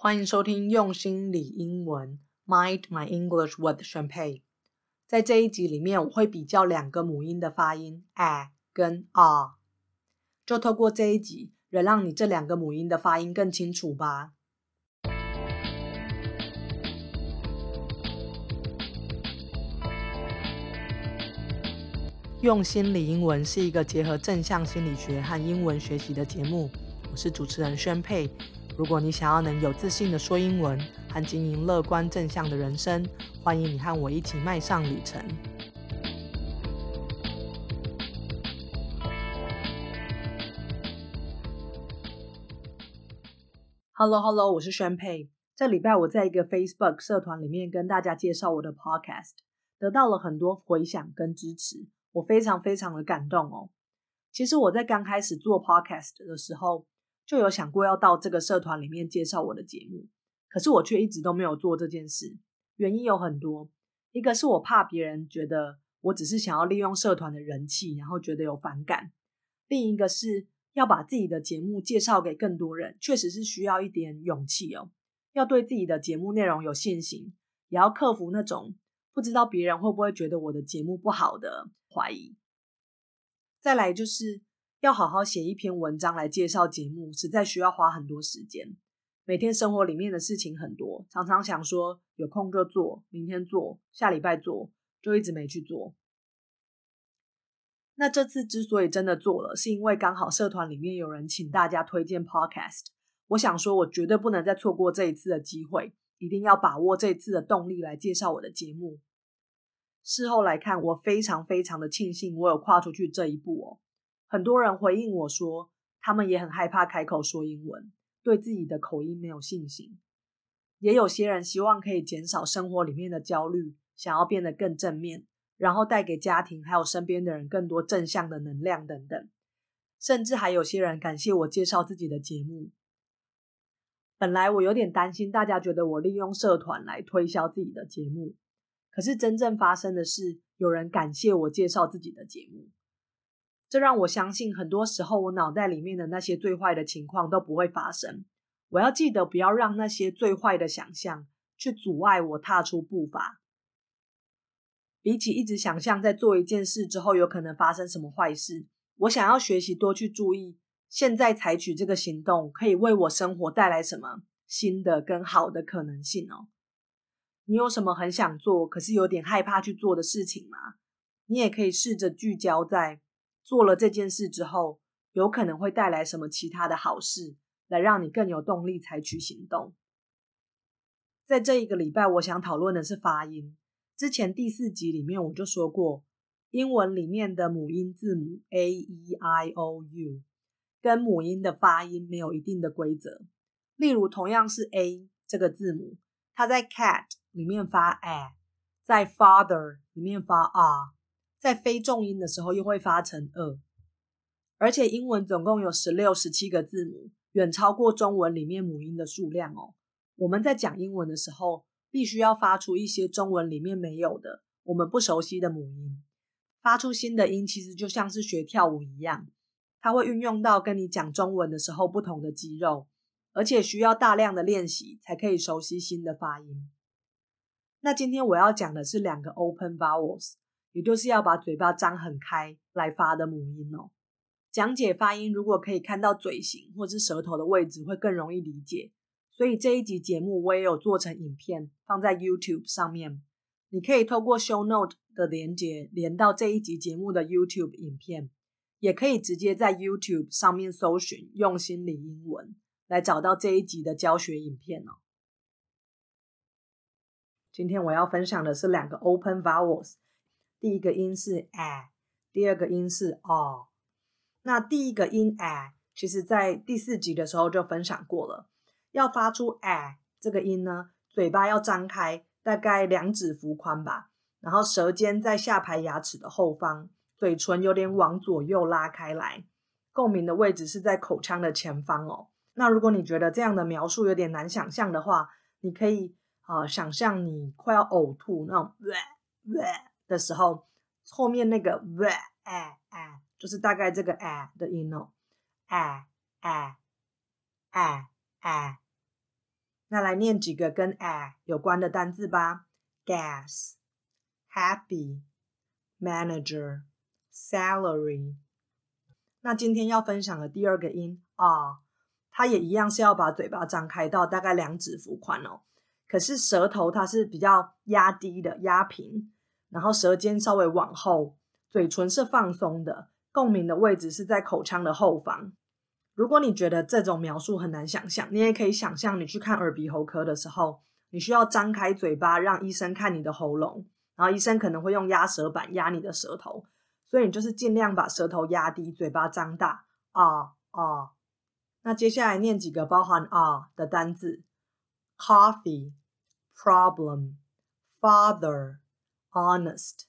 欢迎收听用心理英文，Mind My English with 申沛。在这一集里面，我会比较两个母音的发音，a 跟 r，就透过这一集，能让你这两个母音的发音更清楚吧。用心理英文是一个结合正向心理学和英文学习的节目，我是主持人宣佩。如果你想要能有自信的说英文和经营乐观正向的人生，欢迎你和我一起迈上旅程。Hello Hello，我是宣佩。这礼拜我在一个 Facebook 社团里面跟大家介绍我的 Podcast，得到了很多回响跟支持，我非常非常的感动哦。其实我在刚开始做 Podcast 的时候，就有想过要到这个社团里面介绍我的节目，可是我却一直都没有做这件事。原因有很多，一个是我怕别人觉得我只是想要利用社团的人气，然后觉得有反感；另一个是要把自己的节目介绍给更多人，确实是需要一点勇气哦。要对自己的节目内容有信心，也要克服那种不知道别人会不会觉得我的节目不好的怀疑。再来就是。要好好写一篇文章来介绍节目，实在需要花很多时间。每天生活里面的事情很多，常常想说有空就做，明天做，下礼拜做，就一直没去做。那这次之所以真的做了，是因为刚好社团里面有人请大家推荐 Podcast，我想说，我绝对不能再错过这一次的机会，一定要把握这次的动力来介绍我的节目。事后来看，我非常非常的庆幸，我有跨出去这一步哦。很多人回应我说，他们也很害怕开口说英文，对自己的口音没有信心。也有些人希望可以减少生活里面的焦虑，想要变得更正面，然后带给家庭还有身边的人更多正向的能量等等。甚至还有些人感谢我介绍自己的节目。本来我有点担心大家觉得我利用社团来推销自己的节目，可是真正发生的是，有人感谢我介绍自己的节目。这让我相信，很多时候我脑袋里面的那些最坏的情况都不会发生。我要记得，不要让那些最坏的想象去阻碍我踏出步伐。比起一直想象在做一件事之后有可能发生什么坏事，我想要学习多去注意，现在采取这个行动可以为我生活带来什么新的、跟好的可能性哦。你有什么很想做，可是有点害怕去做的事情吗？你也可以试着聚焦在。做了这件事之后，有可能会带来什么其他的好事，来让你更有动力采取行动。在这一个礼拜，我想讨论的是发音。之前第四集里面我就说过，英文里面的母音字母 a e i o u 跟母音的发音没有一定的规则。例如，同样是 a 这个字母，它在 cat 里面发 a，在 father 里面发 r。在非重音的时候又会发成二，而且英文总共有十六、十七个字母，远超过中文里面母音的数量哦。我们在讲英文的时候，必须要发出一些中文里面没有的、我们不熟悉的母音。发出新的音，其实就像是学跳舞一样，它会运用到跟你讲中文的时候不同的肌肉，而且需要大量的练习才可以熟悉新的发音。那今天我要讲的是两个 open vowels。也就是要把嘴巴张很开来发的母音哦。讲解发音，如果可以看到嘴型或是舌头的位置，会更容易理解。所以这一集节目我也有做成影片放在 YouTube 上面，你可以透过 Show Note 的连接连到这一集节目的 YouTube 影片，也可以直接在 YouTube 上面搜寻“用心理英文”来找到这一集的教学影片哦。今天我要分享的是两个 Open Vowels。第一个音是 a，第二个音是哦。那第一个音 a，其实在第四集的时候就分享过了。要发出 a 这个音呢，嘴巴要张开，大概两指幅宽吧。然后舌尖在下排牙齿的后方，嘴唇有点往左右拉开来，共鸣的位置是在口腔的前方哦。那如果你觉得这样的描述有点难想象的话，你可以啊想象你快要呕吐那种。的时候，后面那个 v a a 就是大概这个哎的音哦哎哎哎哎。那来念几个跟哎有关的单字吧：gas、happy、manager、salary。那今天要分享的第二个音 r，它也一样是要把嘴巴张开到大概两指幅宽哦。可是舌头它是比较压低的、压平，然后舌尖稍微往后，嘴唇是放松的，共鸣的位置是在口腔的后方。如果你觉得这种描述很难想象，你也可以想象你去看耳鼻喉科的时候，你需要张开嘴巴让医生看你的喉咙，然后医生可能会用压舌板压你的舌头，所以你就是尽量把舌头压低，嘴巴张大啊啊。那接下来念几个包含啊的单字：coffee、problem、father、honest。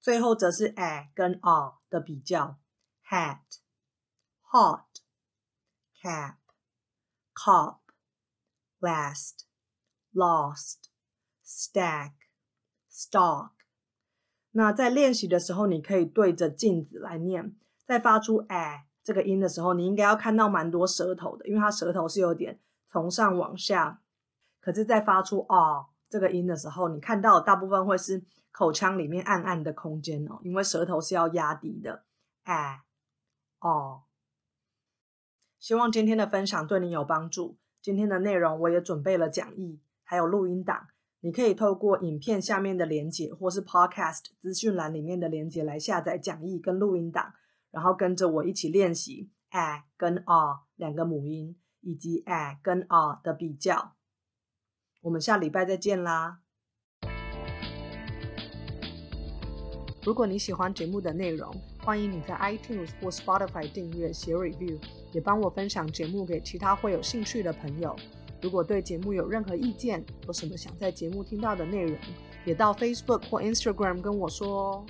最后则是 a 跟 r 的比较：hat、hot。cap, cop, last, lost, stack, stock。那在练习的时候，你可以对着镜子来念。在发出 a 这个音的时候，你应该要看到蛮多舌头的，因为它舌头是有点从上往下。可是，在发出 r 这个音的时候，你看到大部分会是口腔里面暗暗的空间哦，因为舌头是要压低的。a a 希望今天的分享对你有帮助。今天的内容我也准备了讲义，还有录音档，你可以透过影片下面的连接，或是 Podcast 资讯栏里面的连接来下载讲义跟录音档，然后跟着我一起练习 a 跟哦两个母音，以及 a 跟哦的比较。我们下礼拜再见啦！如果你喜欢节目的内容，欢迎你在 iTunes 或 Spotify 订阅、写 review，也帮我分享节目给其他会有兴趣的朋友。如果对节目有任何意见，有什么想在节目听到的内容，也到 Facebook 或 Instagram 跟我说哦。